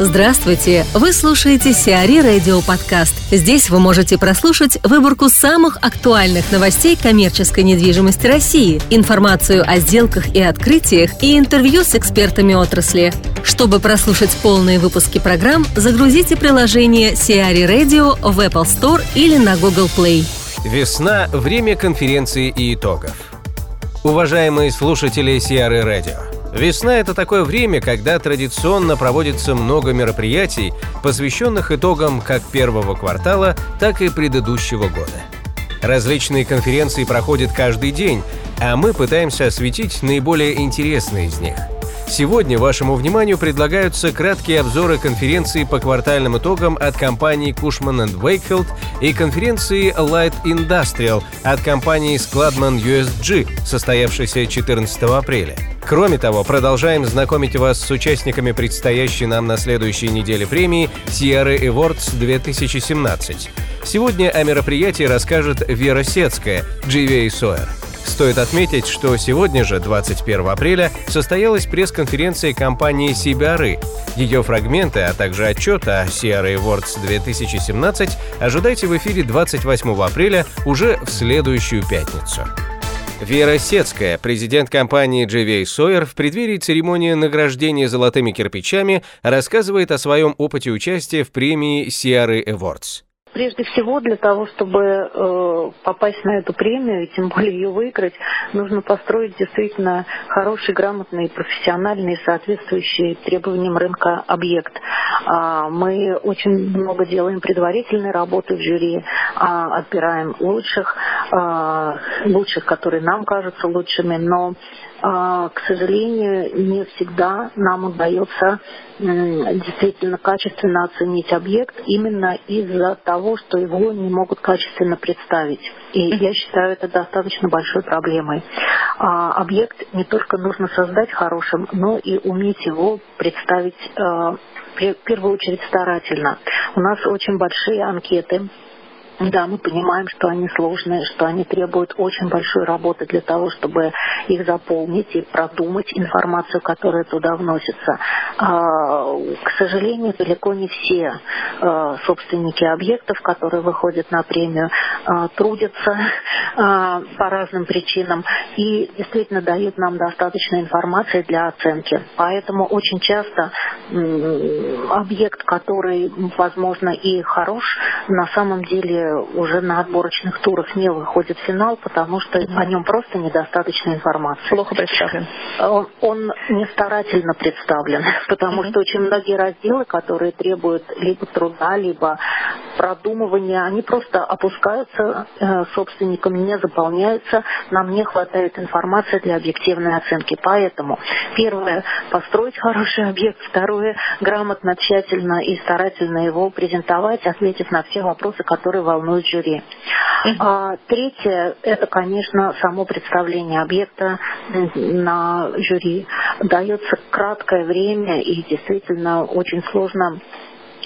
Здравствуйте! Вы слушаете Сиари Радио Подкаст. Здесь вы можете прослушать выборку самых актуальных новостей коммерческой недвижимости России, информацию о сделках и открытиях и интервью с экспертами отрасли. Чтобы прослушать полные выпуски программ, загрузите приложение Сиари Radio в Apple Store или на Google Play. Весна – время конференции и итогов. Уважаемые слушатели Сиары Радио, Весна – это такое время, когда традиционно проводится много мероприятий, посвященных итогам как первого квартала, так и предыдущего года. Различные конференции проходят каждый день, а мы пытаемся осветить наиболее интересные из них – Сегодня вашему вниманию предлагаются краткие обзоры конференции по квартальным итогам от компании Cushman Wakefield и конференции Light Industrial от компании Skladman USG, состоявшейся 14 апреля. Кроме того, продолжаем знакомить вас с участниками предстоящей нам на следующей неделе премии Sierra Awards 2017. Сегодня о мероприятии расскажет Вера Сецкая, GVA Sawyer. Стоит отметить, что сегодня же, 21 апреля, состоялась пресс-конференция компании CBRE. Ее фрагменты, а также отчет о CRA Awards 2017 ожидайте в эфире 28 апреля уже в следующую пятницу. Вера Сецкая, президент компании JVA Sawyer, в преддверии церемонии награждения золотыми кирпичами рассказывает о своем опыте участия в премии CRA Awards. Прежде всего, для того, чтобы э, попасть на эту премию и тем более ее выиграть, нужно построить действительно хороший, грамотный, профессиональный, соответствующий требованиям рынка объект. А, мы очень много делаем предварительной работы в жюри, а, отбираем лучших, лучших, которые нам кажутся лучшими, но а, к сожалению, не всегда нам удается действительно качественно оценить объект именно из-за того, что его не могут качественно представить. И я считаю это достаточно большой проблемой. А объект не только нужно создать хорошим, но и уметь его представить а, в первую очередь старательно. У нас очень большие анкеты да, мы понимаем, что они сложные, что они требуют очень большой работы для того, чтобы их заполнить и продумать информацию, которая туда вносится. А, к сожалению, далеко не все а, собственники объектов, которые выходят на премию, а, трудятся по разным причинам и действительно дают нам достаточно информации для оценки. Поэтому очень часто объект, который, возможно, и хорош, на самом деле уже на отборочных турах не выходит в финал, потому что о нем просто недостаточно информации. Плохо представлен. Он, он не старательно представлен, потому mm-hmm. что очень многие разделы, которые требуют либо труда, либо продумывания, они просто опускаются э, собственникам, не заполняются, нам не хватает информации для объективной оценки. Поэтому, первое, построить хороший объект, второе, грамотно, тщательно и старательно его презентовать, ответив на все вопросы, которые волнуют жюри. А, третье, это, конечно, само представление объекта на жюри. Дается краткое время и действительно очень сложно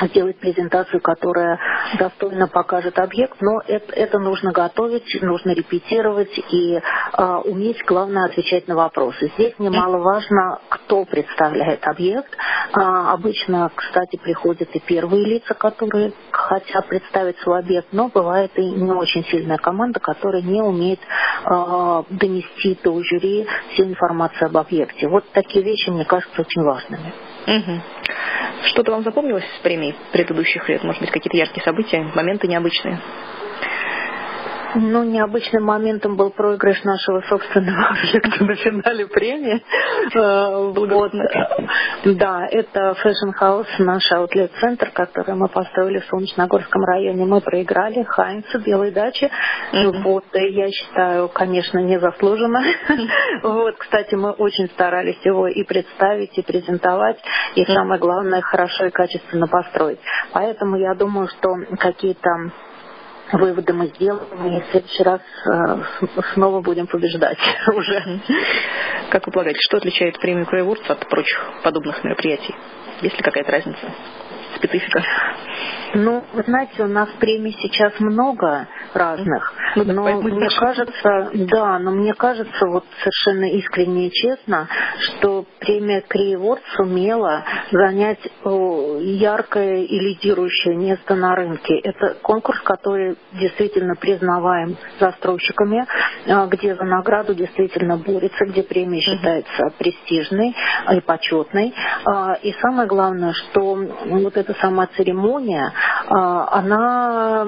сделать презентацию, которая достойно покажет объект, но это, это нужно готовить, нужно репетировать и э, уметь, главное, отвечать на вопросы. Здесь немаловажно, кто представляет объект. А, обычно, кстати, приходят и первые лица, которые хотят представить свой объект, но бывает и не очень сильная команда, которая не умеет э, донести до жюри всю информацию об объекте. Вот такие вещи, мне кажутся, очень важными. Угу. Что-то вам запомнилось с премий предыдущих лет? Может быть, какие-то яркие события, моменты необычные? Ну, необычным моментом был проигрыш нашего собственного объекта на финале премии. Э, вот. Да, это Fashion House, наш аутлет-центр, который мы построили в Солнечногорском районе. Мы проиграли Хайнцу, Белой даче. Mm-hmm. Вот, я считаю, конечно, незаслуженно. Вот, кстати, мы очень старались его и представить, и презентовать, и самое главное, хорошо и качественно построить. Поэтому я думаю, что какие-то выводы мы сделаем, и в следующий раз э, снова будем побеждать уже. Как вы полагаете, что отличает премию Крейвордс от прочих подобных мероприятий? Есть ли какая-то разница? специфика? Ну, вы знаете, у нас премий сейчас много разных, ну, но мне кажется, да, но мне кажется вот совершенно искренне и честно, что премия Криеворд сумела занять яркое и лидирующее место на рынке. Это конкурс, который действительно признаваем застройщиками, а, где за награду действительно борется, где премия считается престижной и почетной. А, и самое главное, что вот эта сама церемония, она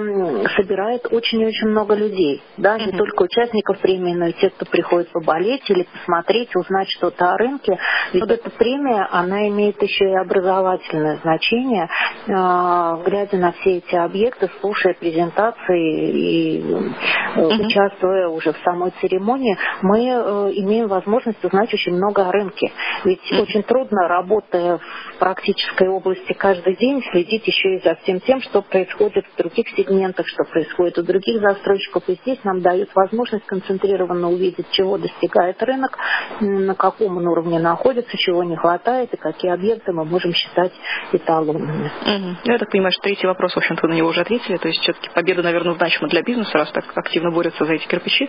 собирает очень-очень много людей. Да, не только участников премии, но и те, кто приходит поболеть или посмотреть, узнать что-то о рынке. Ведь вот эта премия, она имеет еще и образовательное значение, глядя на все эти объекты, слушая презентации и uh участвуя уже в самой церемонии, мы э, имеем возможность узнать очень много о рынке. Ведь uh очень трудно, работая в практической области каждый день, следить еще и за всем тем, что происходит в других сегментах, что происходит у других застройщиков. И здесь нам дают возможность концентрированно увидеть, чего достигает рынок, на каком он уровне находится, чего не хватает и какие объекты мы можем считать эталонными. Угу. Я так понимаю, что третий вопрос, в общем-то, вы на него уже ответили. То есть все-таки победа, наверное, значима для бизнеса, раз так активно борются за эти кирпичи.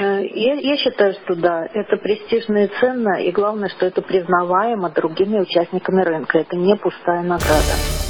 Э, я, я считаю, что да, это престижно и ценно, и главное, что это признаваемо другими участниками рынка. Это не пустая награда.